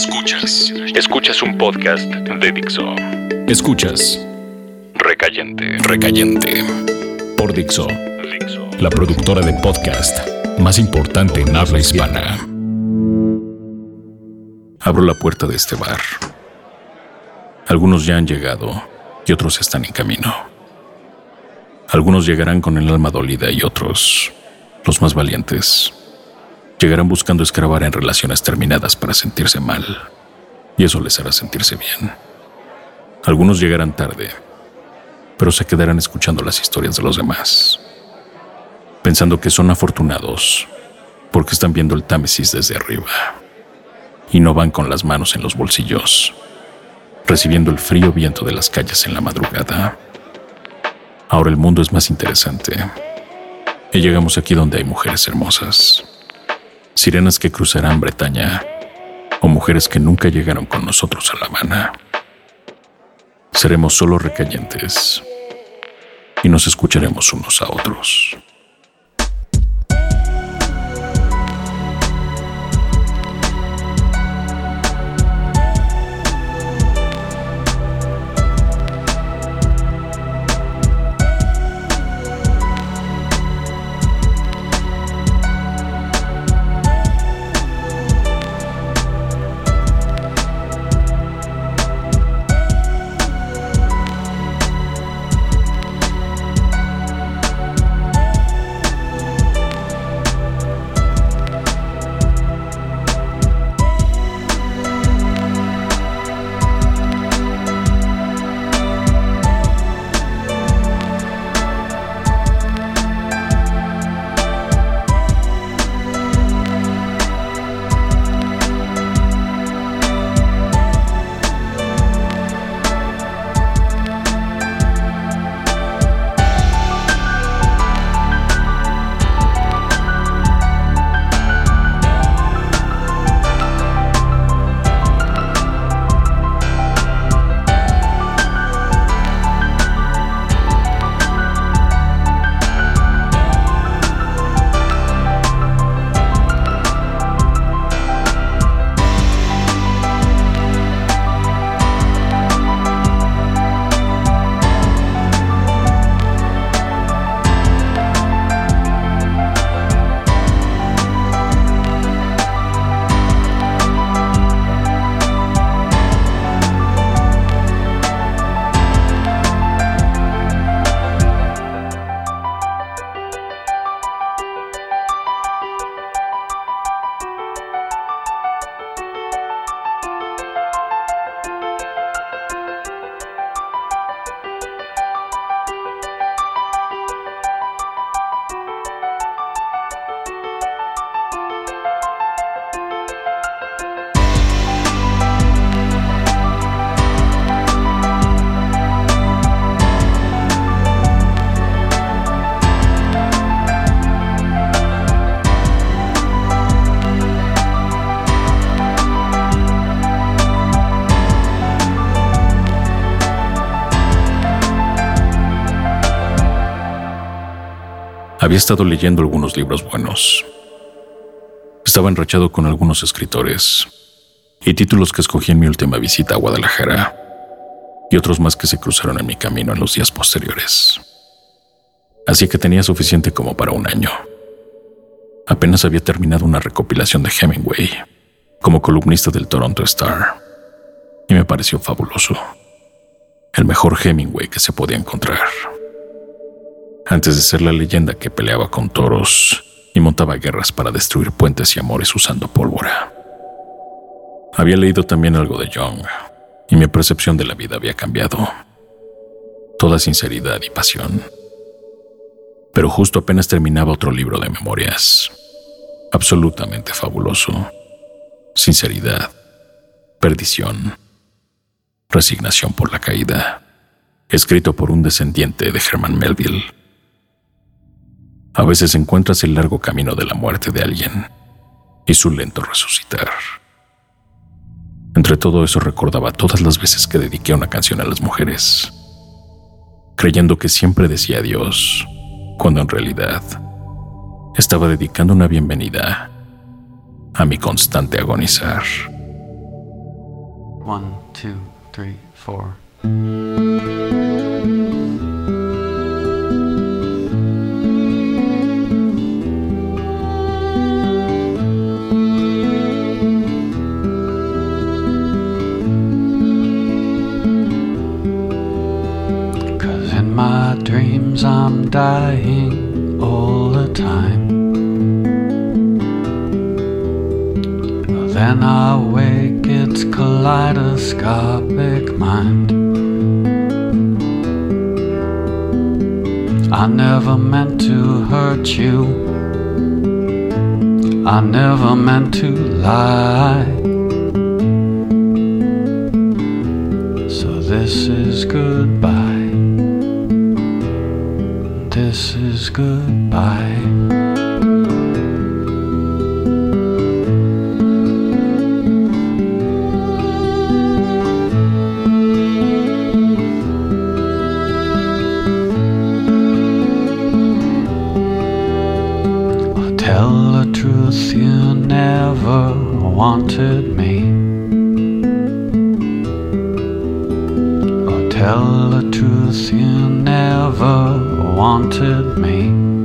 Escuchas. Escuchas un podcast de Dixo. Escuchas Recayente. Recayente por Dixo, Dixo. la productora de podcast más importante en habla hispana. Abro la puerta de este bar. Algunos ya han llegado y otros están en camino. Algunos llegarán con el alma dolida y otros, los más valientes, llegarán buscando escravar en relaciones terminadas para sentirse mal. Y eso les hará sentirse bien. Algunos llegarán tarde, pero se quedarán escuchando las historias de los demás, pensando que son afortunados porque están viendo el Támesis desde arriba y no van con las manos en los bolsillos, recibiendo el frío viento de las calles en la madrugada. Ahora el mundo es más interesante y llegamos aquí donde hay mujeres hermosas, sirenas que cruzarán Bretaña o mujeres que nunca llegaron con nosotros a La Habana. Seremos solo recayentes y nos escucharemos unos a otros. Había estado leyendo algunos libros buenos. Estaba enrachado con algunos escritores y títulos que escogí en mi última visita a Guadalajara y otros más que se cruzaron en mi camino en los días posteriores. Así que tenía suficiente como para un año. Apenas había terminado una recopilación de Hemingway como columnista del Toronto Star y me pareció fabuloso. El mejor Hemingway que se podía encontrar antes de ser la leyenda que peleaba con toros y montaba guerras para destruir puentes y amores usando pólvora. Había leído también algo de Young y mi percepción de la vida había cambiado. Toda sinceridad y pasión. Pero justo apenas terminaba otro libro de memorias. Absolutamente fabuloso. Sinceridad. Perdición. Resignación por la caída. Escrito por un descendiente de Herman Melville. A veces encuentras el largo camino de la muerte de alguien y su lento resucitar. Entre todo eso recordaba todas las veces que dediqué una canción a las mujeres, creyendo que siempre decía adiós, cuando en realidad estaba dedicando una bienvenida a mi constante agonizar. One, two, three, four. Dying all the time. Then I wake, it's kaleidoscopic mind. I never meant to hurt you. I never meant to lie. So this is Is goodbye. Tell the truth, you never wanted me. Tell the truth, you never wanted me.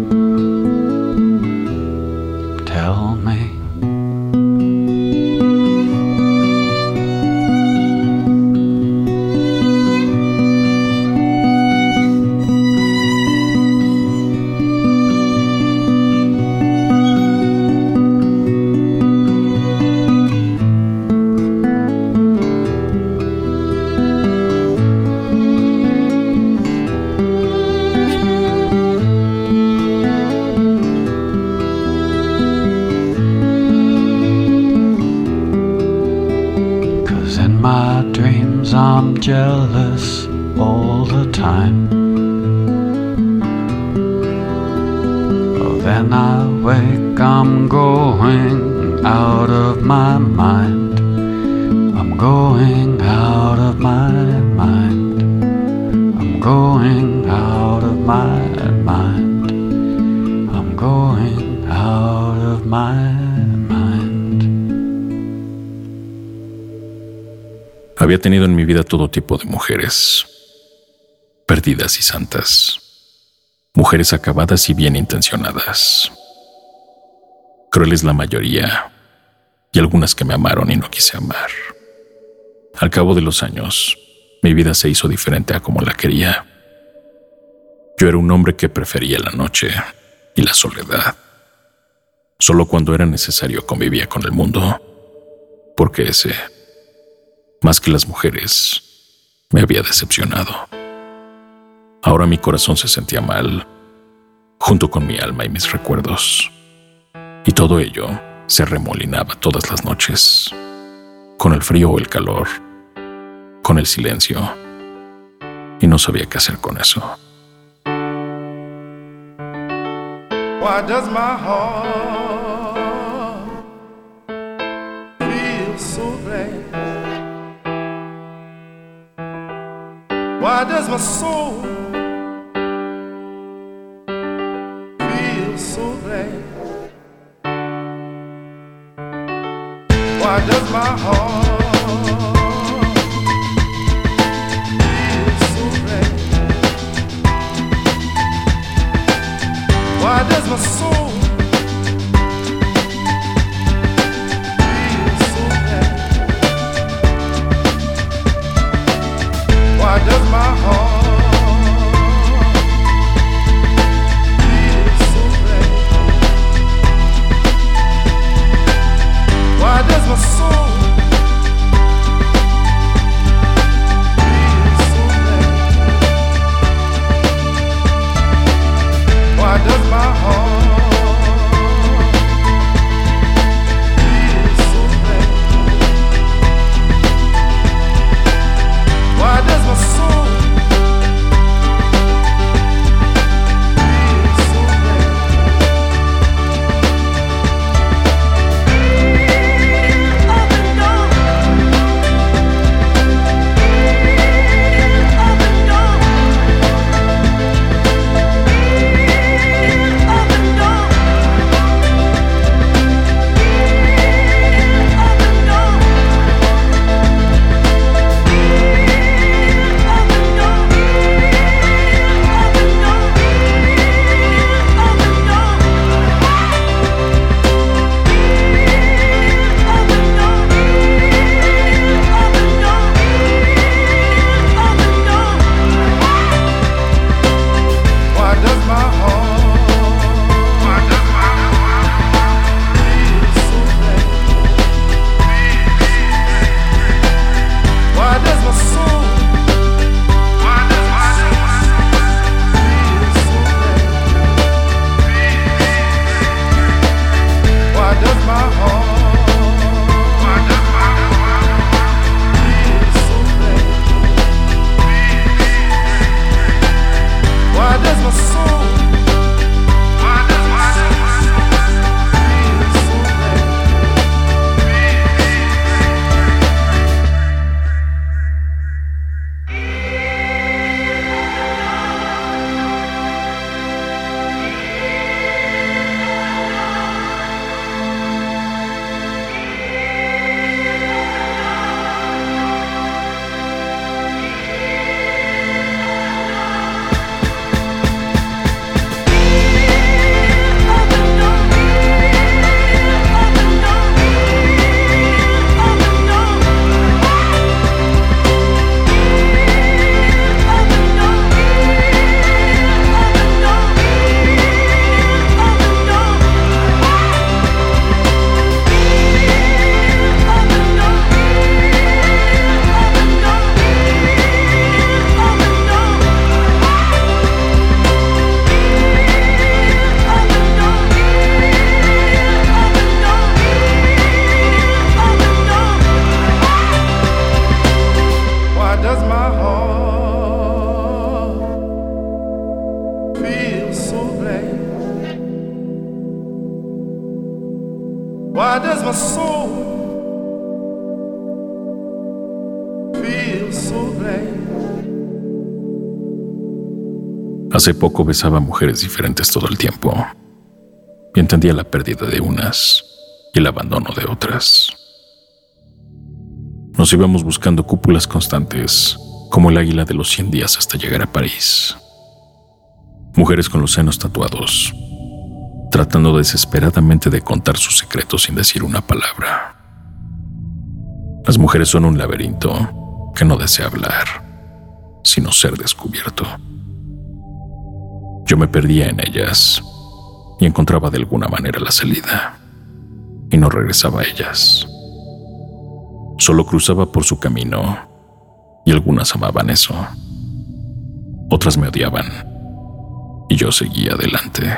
En mi vida todo tipo de mujeres, perdidas y santas, mujeres acabadas y bien intencionadas, crueles la mayoría, y algunas que me amaron y no quise amar. Al cabo de los años, mi vida se hizo diferente a como la quería. Yo era un hombre que prefería la noche y la soledad. Solo cuando era necesario convivía con el mundo, porque ese más que las mujeres, me había decepcionado. Ahora mi corazón se sentía mal, junto con mi alma y mis recuerdos. Y todo ello se remolinaba todas las noches, con el frío o el calor, con el silencio, y no sabía qué hacer con eso. Why does my soul feel so glad? Why does my heart feel so glad? Why does my soul Hace poco besaba mujeres diferentes todo el tiempo y entendía la pérdida de unas y el abandono de otras. Nos íbamos buscando cúpulas constantes, como el águila de los 100 días hasta llegar a París. Mujeres con los senos tatuados, tratando desesperadamente de contar sus secretos sin decir una palabra. Las mujeres son un laberinto que no desea hablar, sino ser descubierto. Yo me perdía en ellas y encontraba de alguna manera la salida, y no regresaba a ellas. Solo cruzaba por su camino, y algunas amaban eso. Otras me odiaban, y yo seguía adelante.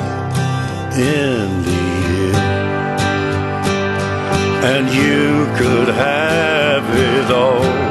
in the. And you could have it all.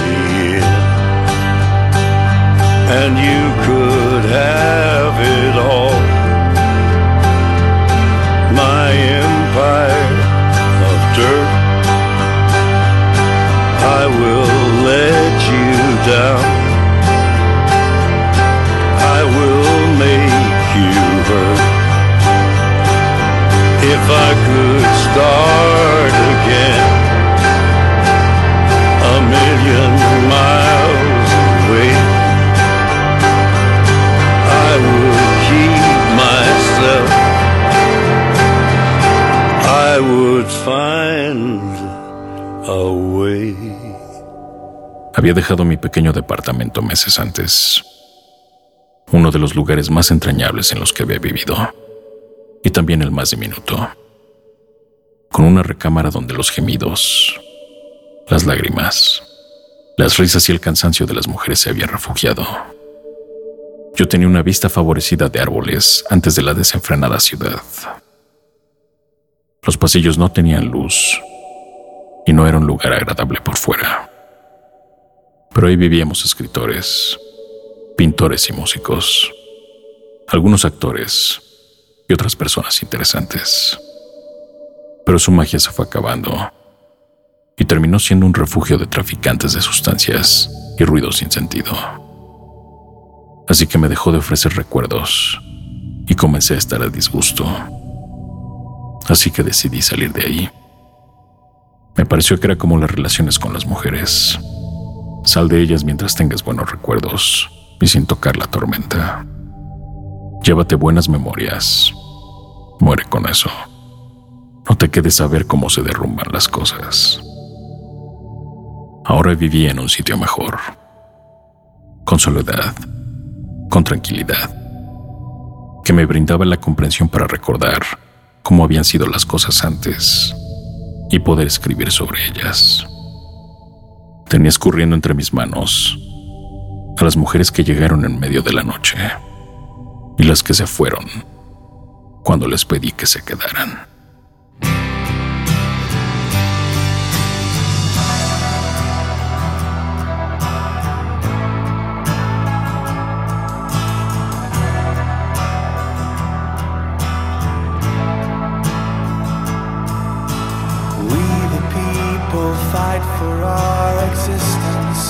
And you could have Había dejado mi pequeño departamento meses antes, uno de los lugares más entrañables en los que había vivido, y también el más diminuto, con una recámara donde los gemidos, las lágrimas, las risas y el cansancio de las mujeres se habían refugiado. Yo tenía una vista favorecida de árboles antes de la desenfrenada ciudad. Los pasillos no tenían luz y no era un lugar agradable por fuera. Pero ahí vivíamos escritores, pintores y músicos, algunos actores y otras personas interesantes. Pero su magia se fue acabando y terminó siendo un refugio de traficantes de sustancias y ruidos sin sentido. Así que me dejó de ofrecer recuerdos y comencé a estar a disgusto. Así que decidí salir de ahí. Me pareció que era como las relaciones con las mujeres. Sal de ellas mientras tengas buenos recuerdos y sin tocar la tormenta. Llévate buenas memorias. Muere con eso. No te quedes a ver cómo se derrumban las cosas. Ahora vivía en un sitio mejor, con soledad, con tranquilidad, que me brindaba la comprensión para recordar cómo habían sido las cosas antes y poder escribir sobre ellas. Tenía escurriendo entre mis manos a las mujeres que llegaron en medio de la noche y las que se fueron cuando les pedí que se quedaran. Fight for our existence.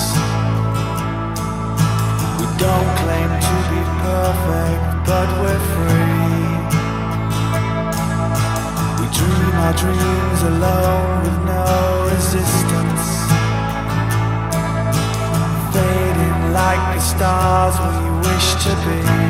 We don't claim to be perfect, but we're free. We dream our dreams alone with no resistance. Fading like the stars we wish to be.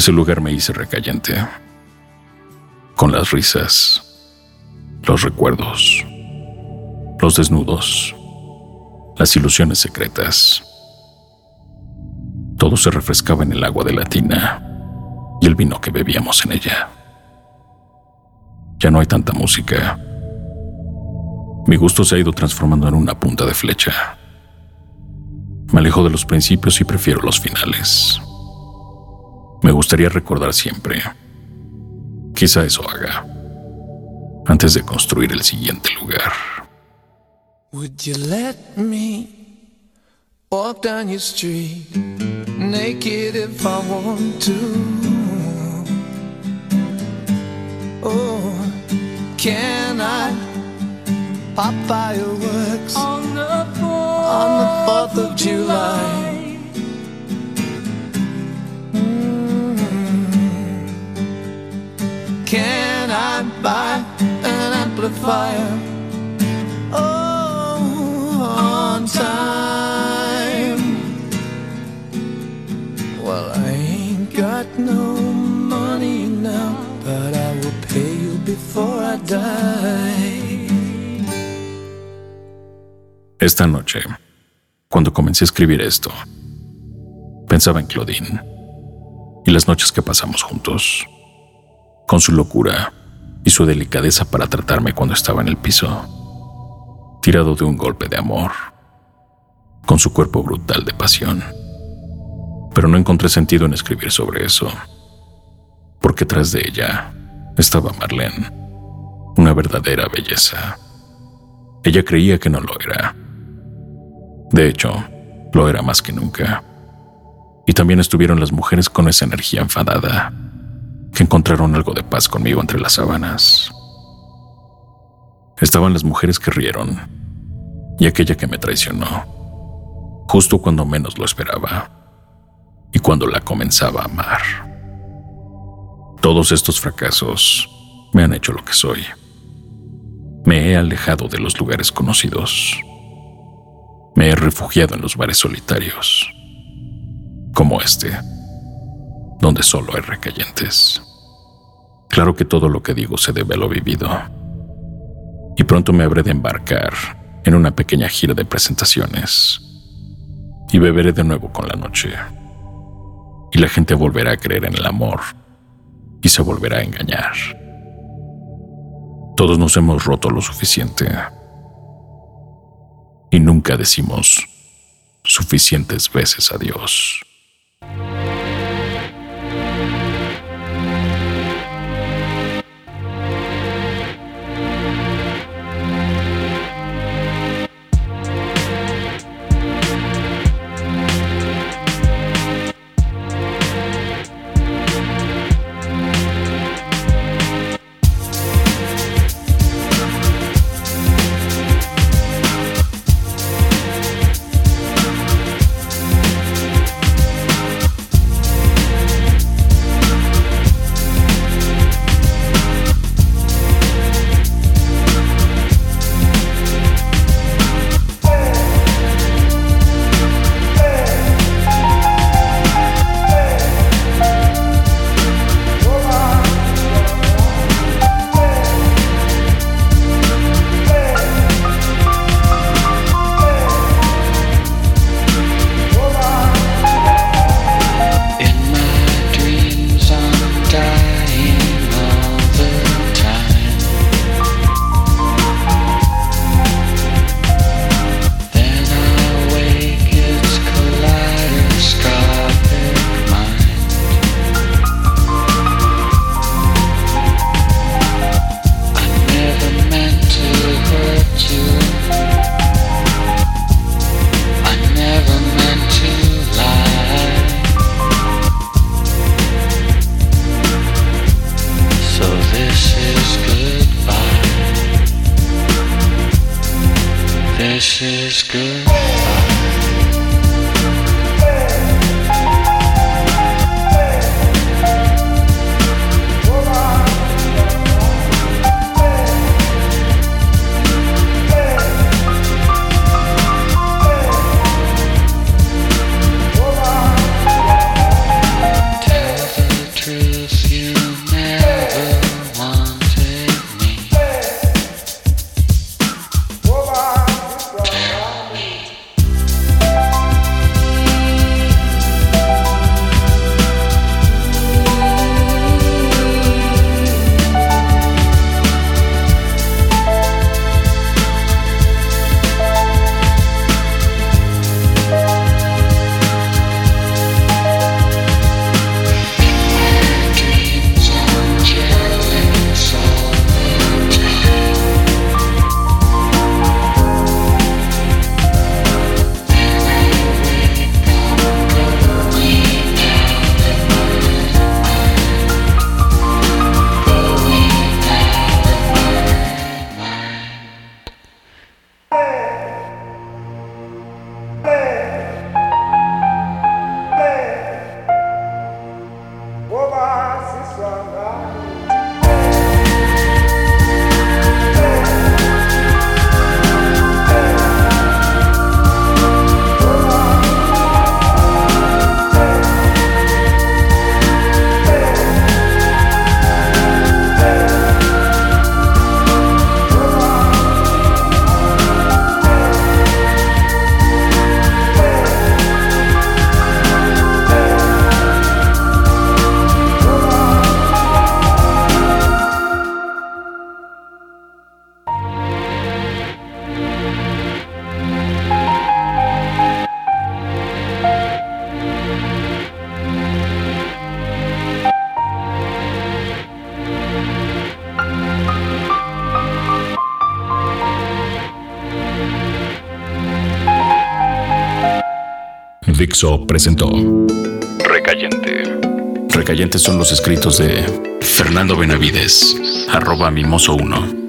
Ese lugar me hice recayente, con las risas, los recuerdos, los desnudos, las ilusiones secretas. Todo se refrescaba en el agua de la tina y el vino que bebíamos en ella. Ya no hay tanta música. Mi gusto se ha ido transformando en una punta de flecha. Me alejo de los principios y prefiero los finales. Me gustaría recordar siempre. Quizá eso haga. Antes de construir el siguiente lugar. Would you let me walk down your street naked if I want to? Oh, can I pop fireworks on the 4th, of July? I buy an amplifier? Oh, on time. Well, I ain't got no money now, but I will pay you before I die. Esta noche, cuando comencé a escribir esto, pensaba en Claudine y las noches que pasamos juntos, con su locura y su delicadeza para tratarme cuando estaba en el piso, tirado de un golpe de amor, con su cuerpo brutal de pasión. Pero no encontré sentido en escribir sobre eso, porque tras de ella estaba Marlene, una verdadera belleza. Ella creía que no lo era. De hecho, lo era más que nunca. Y también estuvieron las mujeres con esa energía enfadada, que encontraron algo de paz conmigo entre las sábanas. Estaban las mujeres que rieron y aquella que me traicionó, justo cuando menos lo esperaba y cuando la comenzaba a amar. Todos estos fracasos me han hecho lo que soy. Me he alejado de los lugares conocidos. Me he refugiado en los bares solitarios, como este, donde solo hay recayentes. Claro que todo lo que digo se debe a lo vivido. Y pronto me habré de embarcar en una pequeña gira de presentaciones. Y beberé de nuevo con la noche. Y la gente volverá a creer en el amor y se volverá a engañar. Todos nos hemos roto lo suficiente. Y nunca decimos suficientes veces adiós. Dixo presentó Recayente. Recayentes son los escritos de Fernando Benavides, arroba mimoso 1